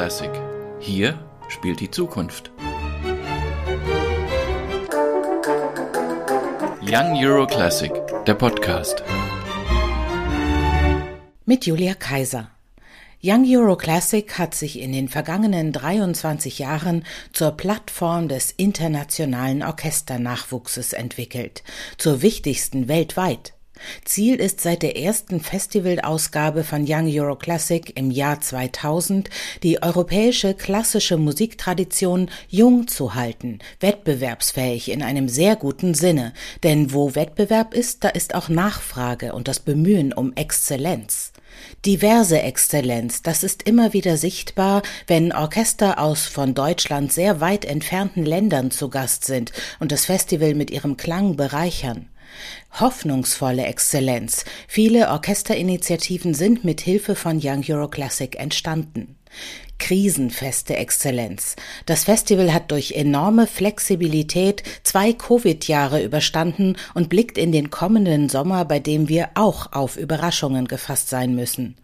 Classic. Hier spielt die Zukunft. Young Euro Classic, der Podcast. Mit Julia Kaiser. Young Euro Classic hat sich in den vergangenen 23 Jahren zur Plattform des internationalen Orchesternachwuchses entwickelt, zur wichtigsten weltweit. Ziel ist seit der ersten Festivalausgabe von Young Euro Classic im Jahr 2000, die europäische klassische Musiktradition jung zu halten, wettbewerbsfähig in einem sehr guten Sinne, denn wo Wettbewerb ist, da ist auch Nachfrage und das Bemühen um Exzellenz. Diverse Exzellenz, das ist immer wieder sichtbar, wenn Orchester aus von Deutschland sehr weit entfernten Ländern zu Gast sind und das Festival mit ihrem Klang bereichern. Hoffnungsvolle Exzellenz. Viele Orchesterinitiativen sind mit Hilfe von Young Euro Classic entstanden krisenfeste Exzellenz. Das Festival hat durch enorme Flexibilität zwei Covid-Jahre überstanden und blickt in den kommenden Sommer, bei dem wir auch auf Überraschungen gefasst sein müssen.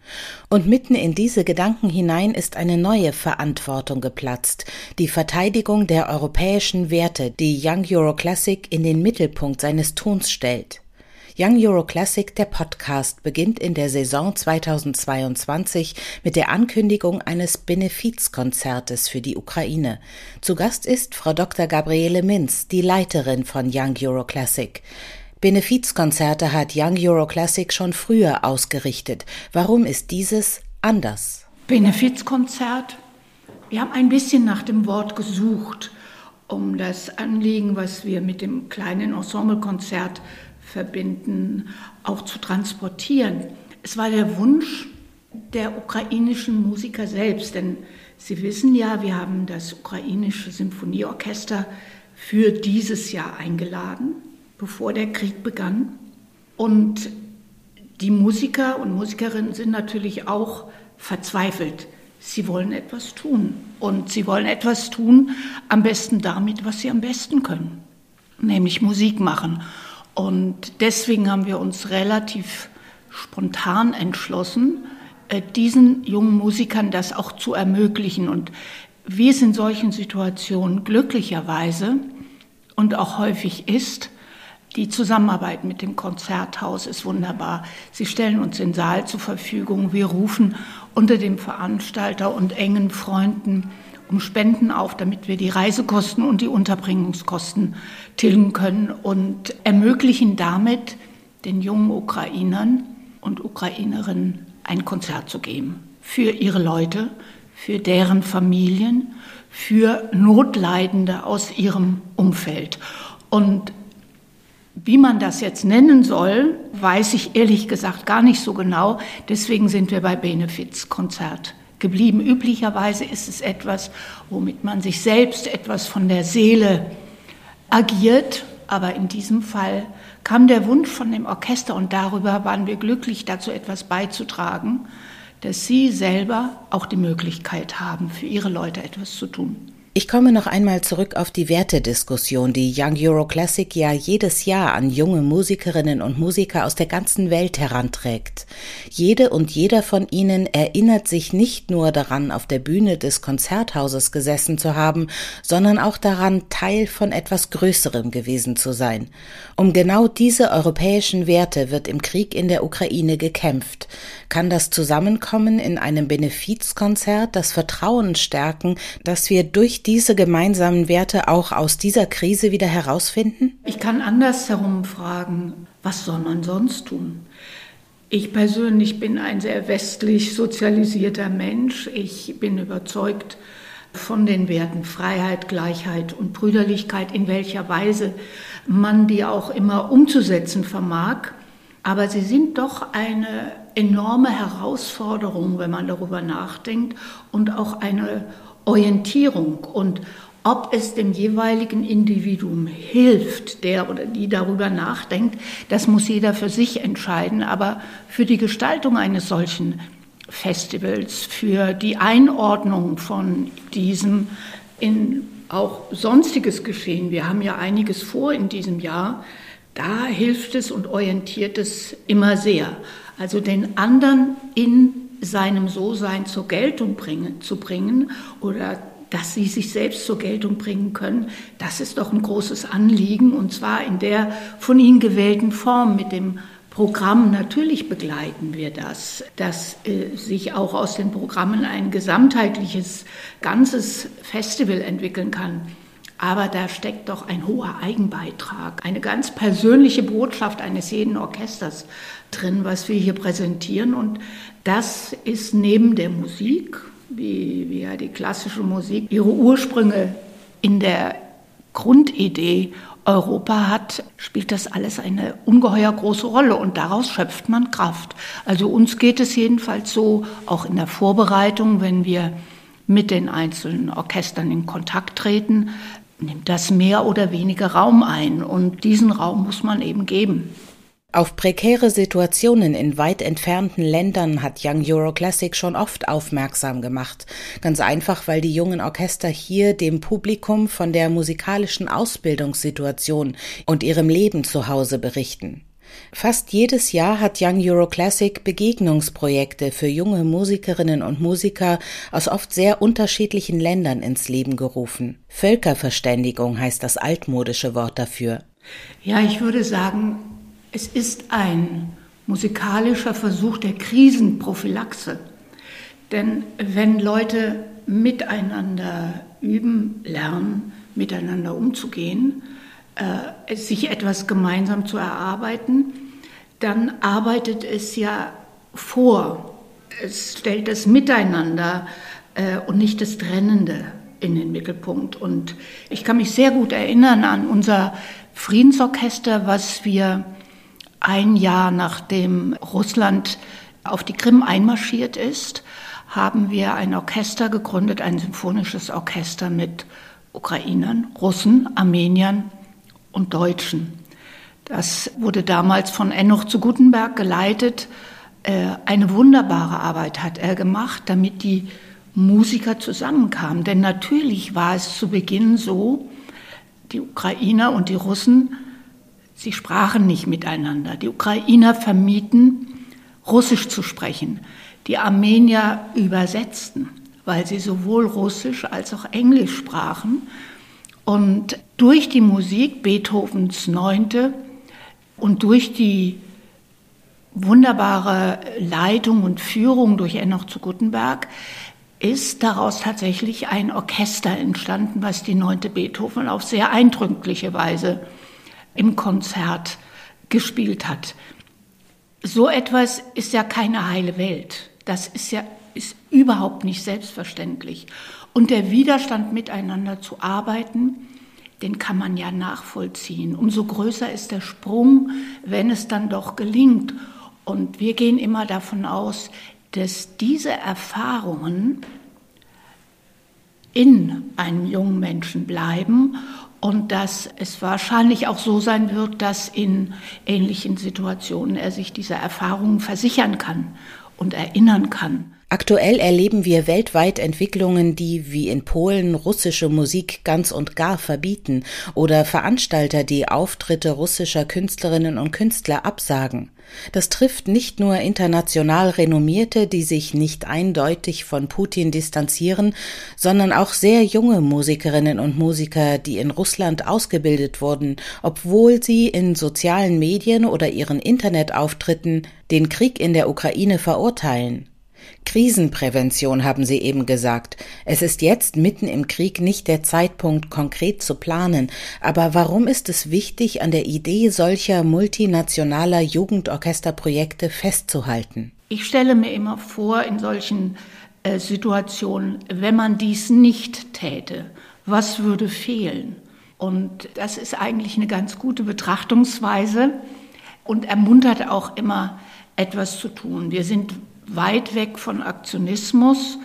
Und mitten in diese Gedanken hinein ist eine neue Verantwortung geplatzt, die Verteidigung der europäischen Werte, die Young Euro Classic in den Mittelpunkt seines Tuns stellt. Young Euro Classic, der Podcast, beginnt in der Saison 2022 mit der Ankündigung eines Benefizkonzertes für die Ukraine. Zu Gast ist Frau Dr. Gabriele Minz, die Leiterin von Young Euro Classic. Benefizkonzerte hat Young Euro Classic schon früher ausgerichtet. Warum ist dieses anders? Benefizkonzert. Wir haben ein bisschen nach dem Wort gesucht, um das Anliegen, was wir mit dem kleinen Ensemblekonzert verbinden, auch zu transportieren. Es war der Wunsch der ukrainischen Musiker selbst, denn Sie wissen ja, wir haben das ukrainische Symphonieorchester für dieses Jahr eingeladen, bevor der Krieg begann. Und die Musiker und Musikerinnen sind natürlich auch verzweifelt. Sie wollen etwas tun. Und sie wollen etwas tun, am besten damit, was sie am besten können, nämlich Musik machen. Und deswegen haben wir uns relativ spontan entschlossen, äh, diesen jungen Musikern das auch zu ermöglichen. Und wie es in solchen Situationen glücklicherweise und auch häufig ist, die Zusammenarbeit mit dem Konzerthaus ist wunderbar. Sie stellen uns den Saal zur Verfügung. Wir rufen unter dem Veranstalter und engen Freunden um Spenden auf, damit wir die Reisekosten und die Unterbringungskosten tilgen können und ermöglichen damit den jungen Ukrainern und Ukrainerinnen ein Konzert zu geben. Für ihre Leute, für deren Familien, für Notleidende aus ihrem Umfeld. Und wie man das jetzt nennen soll, weiß ich ehrlich gesagt gar nicht so genau. Deswegen sind wir bei Benefizkonzert geblieben. Üblicherweise ist es etwas, womit man sich selbst etwas von der Seele agiert. Aber in diesem Fall kam der Wunsch von dem Orchester und darüber waren wir glücklich, dazu etwas beizutragen, dass sie selber auch die Möglichkeit haben, für ihre Leute etwas zu tun. Ich komme noch einmal zurück auf die Wertediskussion, die Young Euro Classic ja jedes Jahr an junge Musikerinnen und Musiker aus der ganzen Welt heranträgt. Jede und jeder von ihnen erinnert sich nicht nur daran, auf der Bühne des Konzerthauses gesessen zu haben, sondern auch daran, Teil von etwas Größerem gewesen zu sein. Um genau diese europäischen Werte wird im Krieg in der Ukraine gekämpft. Kann das Zusammenkommen in einem Benefizkonzert das Vertrauen stärken, dass wir durch diese gemeinsamen Werte auch aus dieser Krise wieder herausfinden? Ich kann andersherum fragen, was soll man sonst tun? Ich persönlich bin ein sehr westlich sozialisierter Mensch. Ich bin überzeugt von den Werten Freiheit, Gleichheit und Brüderlichkeit, in welcher Weise man die auch immer umzusetzen vermag. Aber sie sind doch eine enorme Herausforderung, wenn man darüber nachdenkt, und auch eine Orientierung und ob es dem jeweiligen Individuum hilft, der oder die darüber nachdenkt, das muss jeder für sich entscheiden. Aber für die Gestaltung eines solchen Festivals, für die Einordnung von diesem in auch sonstiges Geschehen, wir haben ja einiges vor in diesem Jahr, da hilft es und orientiert es immer sehr. Also den anderen in seinem So-Sein zur Geltung bringen, zu bringen oder dass sie sich selbst zur Geltung bringen können, das ist doch ein großes Anliegen und zwar in der von ihnen gewählten Form mit dem Programm. Natürlich begleiten wir das, dass äh, sich auch aus den Programmen ein gesamtheitliches, ganzes Festival entwickeln kann. Aber da steckt doch ein hoher Eigenbeitrag, eine ganz persönliche Botschaft eines jeden Orchesters drin, was wir hier präsentieren. Und das ist neben der Musik, wie, wie ja die klassische Musik ihre Ursprünge in der Grundidee Europa hat, spielt das alles eine ungeheuer große Rolle und daraus schöpft man Kraft. Also uns geht es jedenfalls so, auch in der Vorbereitung, wenn wir mit den einzelnen Orchestern in Kontakt treten, nimmt das mehr oder weniger Raum ein und diesen Raum muss man eben geben. Auf prekäre Situationen in weit entfernten Ländern hat Young Euro Classic schon oft aufmerksam gemacht. Ganz einfach, weil die jungen Orchester hier dem Publikum von der musikalischen Ausbildungssituation und ihrem Leben zu Hause berichten. Fast jedes Jahr hat Young Euro Classic Begegnungsprojekte für junge Musikerinnen und Musiker aus oft sehr unterschiedlichen Ländern ins Leben gerufen. Völkerverständigung heißt das altmodische Wort dafür. Ja, ich würde sagen, es ist ein musikalischer Versuch der Krisenprophylaxe. Denn wenn Leute miteinander üben, lernen, miteinander umzugehen, äh, sich etwas gemeinsam zu erarbeiten, dann arbeitet es ja vor. Es stellt das Miteinander äh, und nicht das Trennende in den Mittelpunkt. Und ich kann mich sehr gut erinnern an unser Friedensorchester, was wir ein Jahr nachdem Russland auf die Krim einmarschiert ist, haben wir ein Orchester gegründet, ein symphonisches Orchester mit Ukrainern, Russen, Armeniern und Deutschen. Das wurde damals von Enoch zu Gutenberg geleitet. Äh, eine wunderbare Arbeit hat er gemacht, damit die Musiker zusammenkamen. Denn natürlich war es zu Beginn so, die Ukrainer und die Russen Sie sprachen nicht miteinander. Die Ukrainer vermieten, Russisch zu sprechen. Die Armenier übersetzten, weil sie sowohl Russisch als auch Englisch sprachen. Und durch die Musik Beethovens Neunte und durch die wunderbare Leitung und Führung durch Enoch zu Gutenberg ist daraus tatsächlich ein Orchester entstanden, was die neunte Beethoven auf sehr eindrückliche Weise im Konzert gespielt hat. So etwas ist ja keine heile Welt. Das ist ja ist überhaupt nicht selbstverständlich. Und der Widerstand miteinander zu arbeiten, den kann man ja nachvollziehen. Umso größer ist der Sprung, wenn es dann doch gelingt. Und wir gehen immer davon aus, dass diese Erfahrungen in einem jungen Menschen bleiben und dass es wahrscheinlich auch so sein wird, dass in ähnlichen Situationen er sich dieser Erfahrungen versichern kann und erinnern kann. Aktuell erleben wir weltweit Entwicklungen, die wie in Polen russische Musik ganz und gar verbieten oder Veranstalter, die Auftritte russischer Künstlerinnen und Künstler absagen. Das trifft nicht nur international Renommierte, die sich nicht eindeutig von Putin distanzieren, sondern auch sehr junge Musikerinnen und Musiker, die in Russland ausgebildet wurden, obwohl sie in sozialen Medien oder ihren Internetauftritten den Krieg in der Ukraine verurteilen. Krisenprävention haben Sie eben gesagt. Es ist jetzt mitten im Krieg nicht der Zeitpunkt, konkret zu planen. Aber warum ist es wichtig, an der Idee solcher multinationaler Jugendorchesterprojekte festzuhalten? Ich stelle mir immer vor, in solchen äh, Situationen, wenn man dies nicht täte, was würde fehlen? Und das ist eigentlich eine ganz gute Betrachtungsweise und ermuntert auch immer, etwas zu tun. Wir sind weit weg von Aktionismus,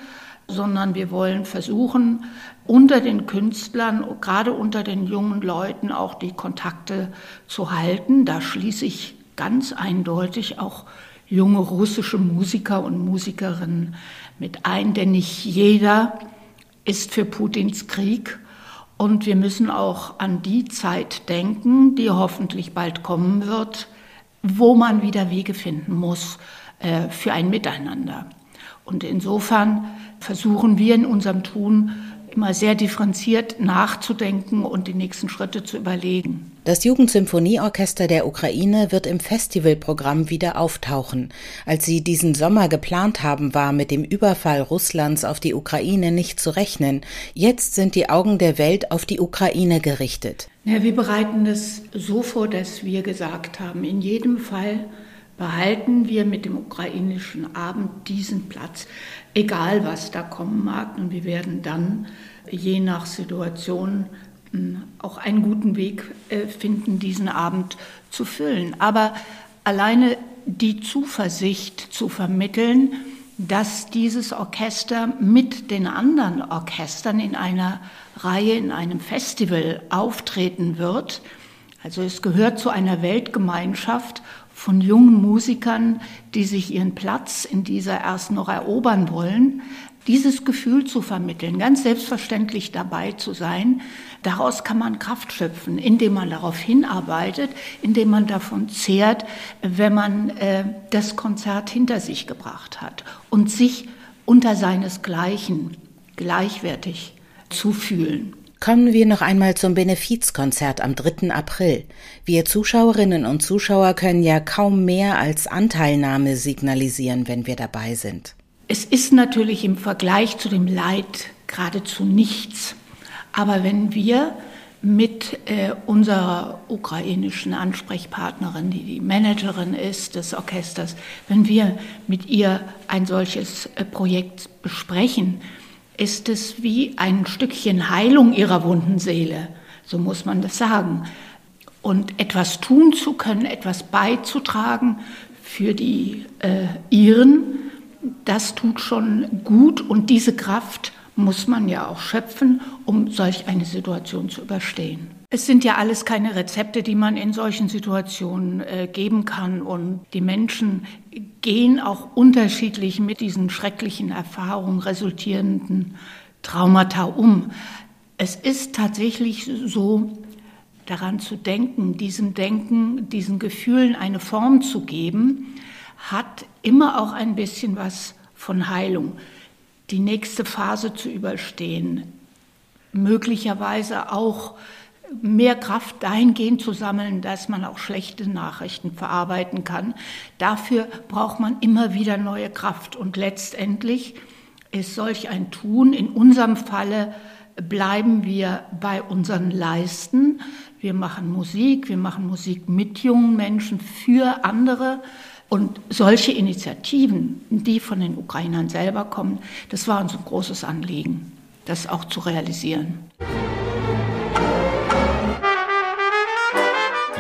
sondern wir wollen versuchen, unter den Künstlern, gerade unter den jungen Leuten, auch die Kontakte zu halten. Da schließe ich ganz eindeutig auch junge russische Musiker und Musikerinnen mit ein, denn nicht jeder ist für Putins Krieg. Und wir müssen auch an die Zeit denken, die hoffentlich bald kommen wird, wo man wieder Wege finden muss, äh, für ein Miteinander. Und insofern versuchen wir in unserem Tun immer sehr differenziert nachzudenken und die nächsten Schritte zu überlegen. Das Jugendsymphonieorchester der Ukraine wird im Festivalprogramm wieder auftauchen. Als sie diesen Sommer geplant haben, war mit dem Überfall Russlands auf die Ukraine nicht zu rechnen. Jetzt sind die Augen der Welt auf die Ukraine gerichtet. Ja, wir bereiten es so vor, dass wir gesagt haben, in jedem Fall behalten wir mit dem ukrainischen Abend diesen Platz, egal was da kommen mag. Und wir werden dann je nach Situation hm, auch einen guten Weg äh, finden, diesen Abend zu füllen. Aber alleine die Zuversicht zu vermitteln, dass dieses Orchester mit den anderen Orchestern in einer Reihe, in einem Festival auftreten wird. Also es gehört zu einer Weltgemeinschaft von jungen Musikern, die sich ihren Platz in dieser erst noch erobern wollen, dieses Gefühl zu vermitteln, ganz selbstverständlich dabei zu sein, daraus kann man Kraft schöpfen, indem man darauf hinarbeitet, indem man davon zehrt, wenn man äh, das Konzert hinter sich gebracht hat und sich unter seinesgleichen gleichwertig zu fühlen. Kommen wir noch einmal zum Benefizkonzert am 3. April. Wir Zuschauerinnen und Zuschauer können ja kaum mehr als Anteilnahme signalisieren, wenn wir dabei sind. Es ist natürlich im Vergleich zu dem Leid geradezu nichts. Aber wenn wir mit äh, unserer ukrainischen Ansprechpartnerin, die die Managerin ist des Orchesters, wenn wir mit ihr ein solches äh, Projekt besprechen, ist es wie ein Stückchen Heilung ihrer wunden Seele, so muss man das sagen. Und etwas tun zu können, etwas beizutragen für die äh, Iren, das tut schon gut und diese Kraft muss man ja auch schöpfen, um solch eine Situation zu überstehen. Es sind ja alles keine Rezepte, die man in solchen Situationen äh, geben kann. Und die Menschen gehen auch unterschiedlich mit diesen schrecklichen Erfahrungen resultierenden Traumata um. Es ist tatsächlich so, daran zu denken, diesem Denken, diesen Gefühlen eine Form zu geben, hat immer auch ein bisschen was von Heilung. Die nächste Phase zu überstehen, möglicherweise auch mehr Kraft dahingehend zu sammeln, dass man auch schlechte Nachrichten verarbeiten kann. Dafür braucht man immer wieder neue Kraft. Und letztendlich ist solch ein Tun, in unserem Falle bleiben wir bei unseren Leisten. Wir machen Musik, wir machen Musik mit jungen Menschen, für andere. Und solche Initiativen, die von den Ukrainern selber kommen, das war uns ein großes Anliegen, das auch zu realisieren.